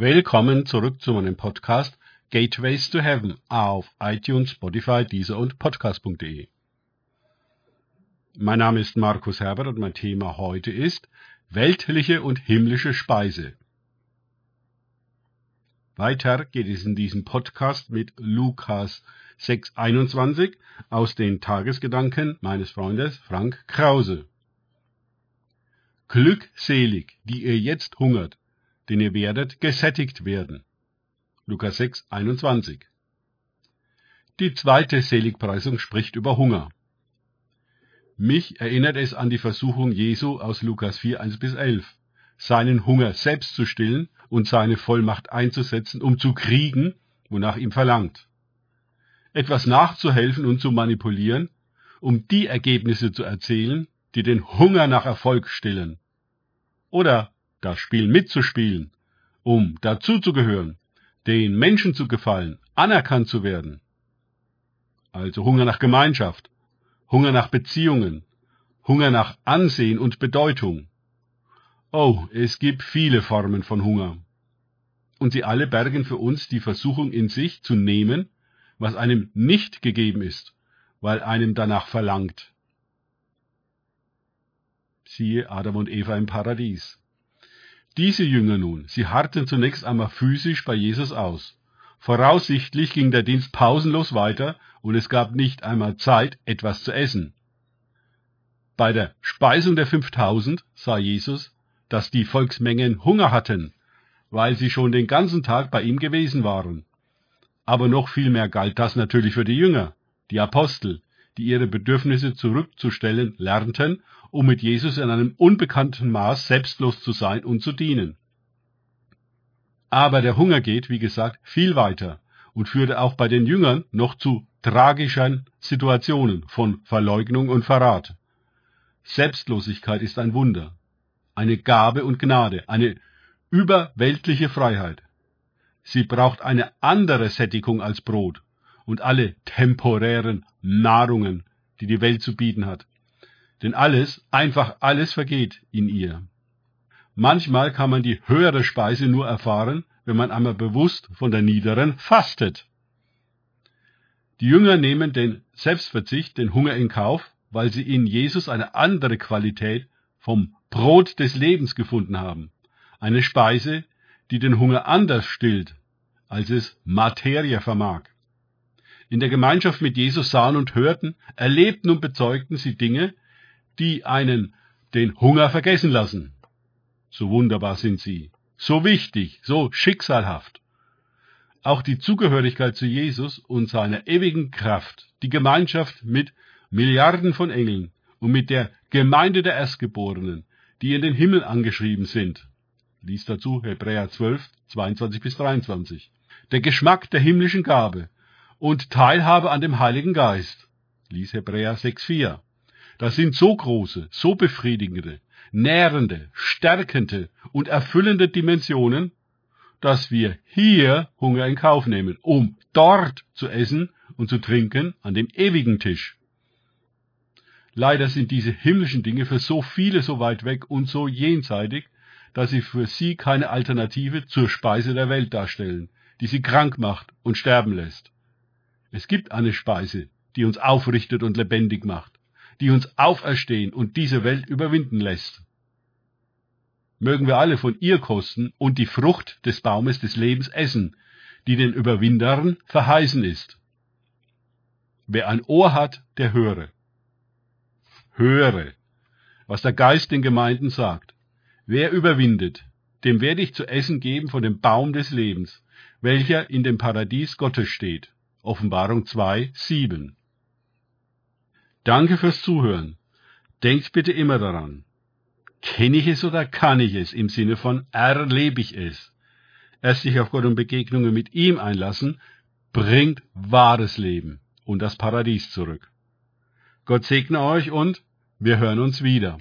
Willkommen zurück zu meinem Podcast Gateways to Heaven auf iTunes, Spotify, Deezer und Podcast.de. Mein Name ist Markus Herbert und mein Thema heute ist weltliche und himmlische Speise. Weiter geht es in diesem Podcast mit Lukas 6,21 aus den Tagesgedanken meines Freundes Frank Krause. Glückselig, die ihr jetzt hungert, denn ihr werdet gesättigt werden. Lukas 6, 21. Die zweite Seligpreisung spricht über Hunger. Mich erinnert es an die Versuchung Jesu aus Lukas 4, 1 bis 11, seinen Hunger selbst zu stillen und seine Vollmacht einzusetzen, um zu kriegen, wonach ihm verlangt. Etwas nachzuhelfen und zu manipulieren, um die Ergebnisse zu erzählen, die den Hunger nach Erfolg stillen. Oder das Spiel mitzuspielen, um dazuzugehören, den Menschen zu gefallen, anerkannt zu werden. Also Hunger nach Gemeinschaft, Hunger nach Beziehungen, Hunger nach Ansehen und Bedeutung. Oh, es gibt viele Formen von Hunger. Und sie alle bergen für uns die Versuchung in sich zu nehmen, was einem nicht gegeben ist, weil einem danach verlangt. Siehe Adam und Eva im Paradies. Diese Jünger nun, sie harrten zunächst einmal physisch bei Jesus aus. Voraussichtlich ging der Dienst pausenlos weiter und es gab nicht einmal Zeit, etwas zu essen. Bei der Speisung der 5000 sah Jesus, dass die Volksmengen Hunger hatten, weil sie schon den ganzen Tag bei ihm gewesen waren. Aber noch viel mehr galt das natürlich für die Jünger, die Apostel, die ihre Bedürfnisse zurückzustellen lernten, um mit Jesus in einem unbekannten Maß selbstlos zu sein und zu dienen. Aber der Hunger geht, wie gesagt, viel weiter und führte auch bei den Jüngern noch zu tragischen Situationen von Verleugnung und Verrat. Selbstlosigkeit ist ein Wunder, eine Gabe und Gnade, eine überweltliche Freiheit. Sie braucht eine andere Sättigung als Brot und alle temporären Nahrungen, die die Welt zu bieten hat. Denn alles, einfach alles vergeht in ihr. Manchmal kann man die höhere Speise nur erfahren, wenn man einmal bewusst von der niederen fastet. Die Jünger nehmen den Selbstverzicht, den Hunger in Kauf, weil sie in Jesus eine andere Qualität vom Brot des Lebens gefunden haben. Eine Speise, die den Hunger anders stillt, als es Materie vermag. In der Gemeinschaft mit Jesus sahen und hörten, erlebten und bezeugten sie Dinge, die einen den Hunger vergessen lassen. So wunderbar sind sie, so wichtig, so schicksalhaft. Auch die Zugehörigkeit zu Jesus und seiner ewigen Kraft, die Gemeinschaft mit Milliarden von Engeln und mit der Gemeinde der Erstgeborenen, die in den Himmel angeschrieben sind. Lies dazu Hebräer 12, 22 bis 23. Der Geschmack der himmlischen Gabe, und Teilhabe an dem Heiligen Geist. Lies Hebräer 6,4. Das sind so große, so befriedigende, nährende, stärkende und erfüllende Dimensionen, dass wir hier Hunger in Kauf nehmen, um dort zu essen und zu trinken an dem ewigen Tisch. Leider sind diese himmlischen Dinge für so viele so weit weg und so jenseitig, dass sie für sie keine Alternative zur Speise der Welt darstellen, die sie krank macht und sterben lässt. Es gibt eine Speise, die uns aufrichtet und lebendig macht, die uns auferstehen und diese Welt überwinden lässt. Mögen wir alle von ihr kosten und die Frucht des Baumes des Lebens essen, die den Überwindern verheißen ist. Wer ein Ohr hat, der höre. Höre, was der Geist den Gemeinden sagt. Wer überwindet, dem werde ich zu essen geben von dem Baum des Lebens, welcher in dem Paradies Gottes steht. Offenbarung 2, 7. Danke fürs Zuhören. Denkt bitte immer daran. Kenne ich es oder kann ich es im Sinne von erlebe ich es? Erst sich auf Gott und Begegnungen mit ihm einlassen, bringt wahres Leben und das Paradies zurück. Gott segne euch und wir hören uns wieder.